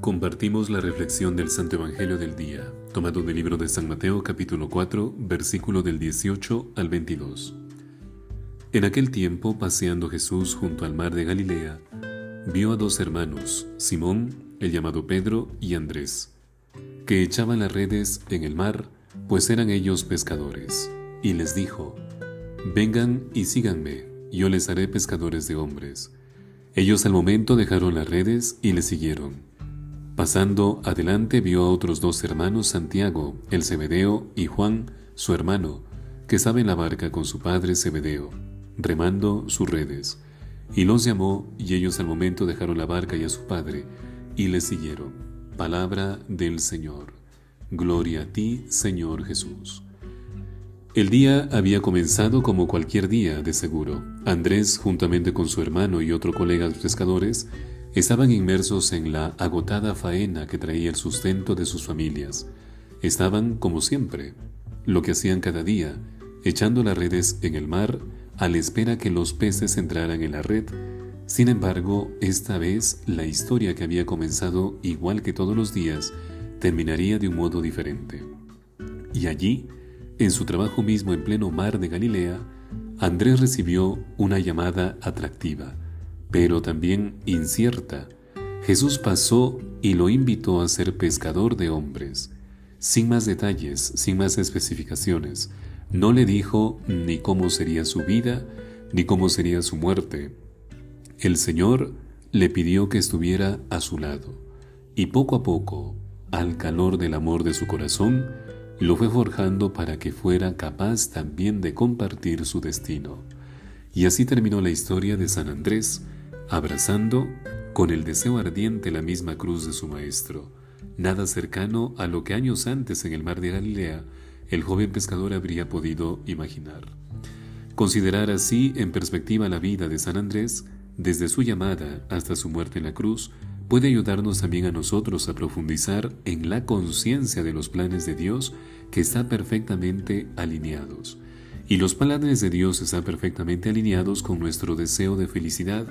Compartimos la reflexión del Santo Evangelio del día, tomado del libro de San Mateo capítulo 4, versículo del 18 al 22. En aquel tiempo, paseando Jesús junto al mar de Galilea, vio a dos hermanos, Simón, el llamado Pedro, y Andrés, que echaban las redes en el mar, pues eran ellos pescadores, y les dijo, Vengan y síganme, yo les haré pescadores de hombres. Ellos al momento dejaron las redes y le siguieron. Pasando adelante vio a otros dos hermanos, Santiago, el Zebedeo, y Juan, su hermano, que estaba en la barca con su padre Zebedeo, remando sus redes. Y los llamó, y ellos al momento dejaron la barca y a su padre, y le siguieron. Palabra del Señor. Gloria a ti, Señor Jesús. El día había comenzado como cualquier día, de seguro. Andrés, juntamente con su hermano y otro colega de pescadores, Estaban inmersos en la agotada faena que traía el sustento de sus familias. Estaban, como siempre, lo que hacían cada día, echando las redes en el mar a la espera que los peces entraran en la red. Sin embargo, esta vez la historia que había comenzado igual que todos los días terminaría de un modo diferente. Y allí, en su trabajo mismo en pleno mar de Galilea, Andrés recibió una llamada atractiva pero también incierta, Jesús pasó y lo invitó a ser pescador de hombres. Sin más detalles, sin más especificaciones, no le dijo ni cómo sería su vida, ni cómo sería su muerte. El Señor le pidió que estuviera a su lado, y poco a poco, al calor del amor de su corazón, lo fue forjando para que fuera capaz también de compartir su destino. Y así terminó la historia de San Andrés, abrazando con el deseo ardiente la misma cruz de su Maestro, nada cercano a lo que años antes en el mar de Galilea el joven pescador habría podido imaginar. Considerar así en perspectiva la vida de San Andrés, desde su llamada hasta su muerte en la cruz, puede ayudarnos también a nosotros a profundizar en la conciencia de los planes de Dios que están perfectamente alineados. Y los planes de Dios están perfectamente alineados con nuestro deseo de felicidad,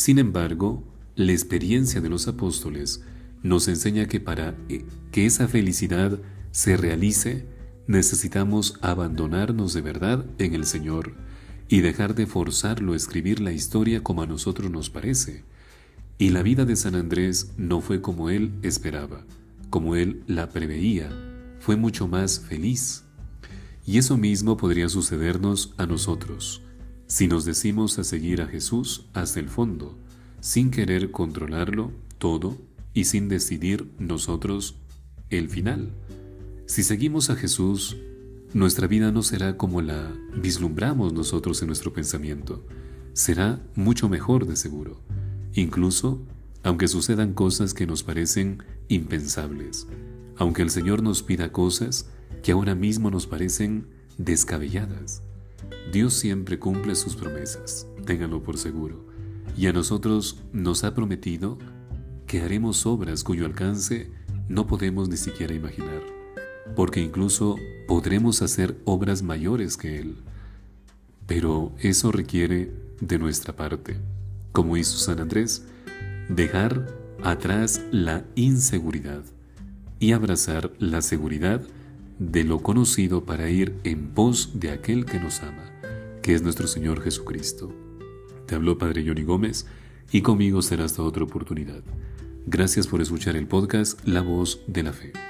sin embargo, la experiencia de los apóstoles nos enseña que para eh, que esa felicidad se realice, necesitamos abandonarnos de verdad en el Señor y dejar de forzarlo a escribir la historia como a nosotros nos parece. Y la vida de San Andrés no fue como él esperaba, como él la preveía, fue mucho más feliz. Y eso mismo podría sucedernos a nosotros si nos decimos a seguir a Jesús hasta el fondo, sin querer controlarlo todo y sin decidir nosotros el final. Si seguimos a Jesús, nuestra vida no será como la vislumbramos nosotros en nuestro pensamiento, será mucho mejor de seguro, incluso aunque sucedan cosas que nos parecen impensables, aunque el Señor nos pida cosas que ahora mismo nos parecen descabelladas. Dios siempre cumple sus promesas, ténganlo por seguro, y a nosotros nos ha prometido que haremos obras cuyo alcance no podemos ni siquiera imaginar, porque incluso podremos hacer obras mayores que Él. Pero eso requiere de nuestra parte, como hizo San Andrés, dejar atrás la inseguridad y abrazar la seguridad de lo conocido para ir en pos de aquel que nos ama, que es nuestro Señor Jesucristo. Te habló Padre Johnny Gómez y conmigo será hasta otra oportunidad. Gracias por escuchar el podcast La Voz de la Fe.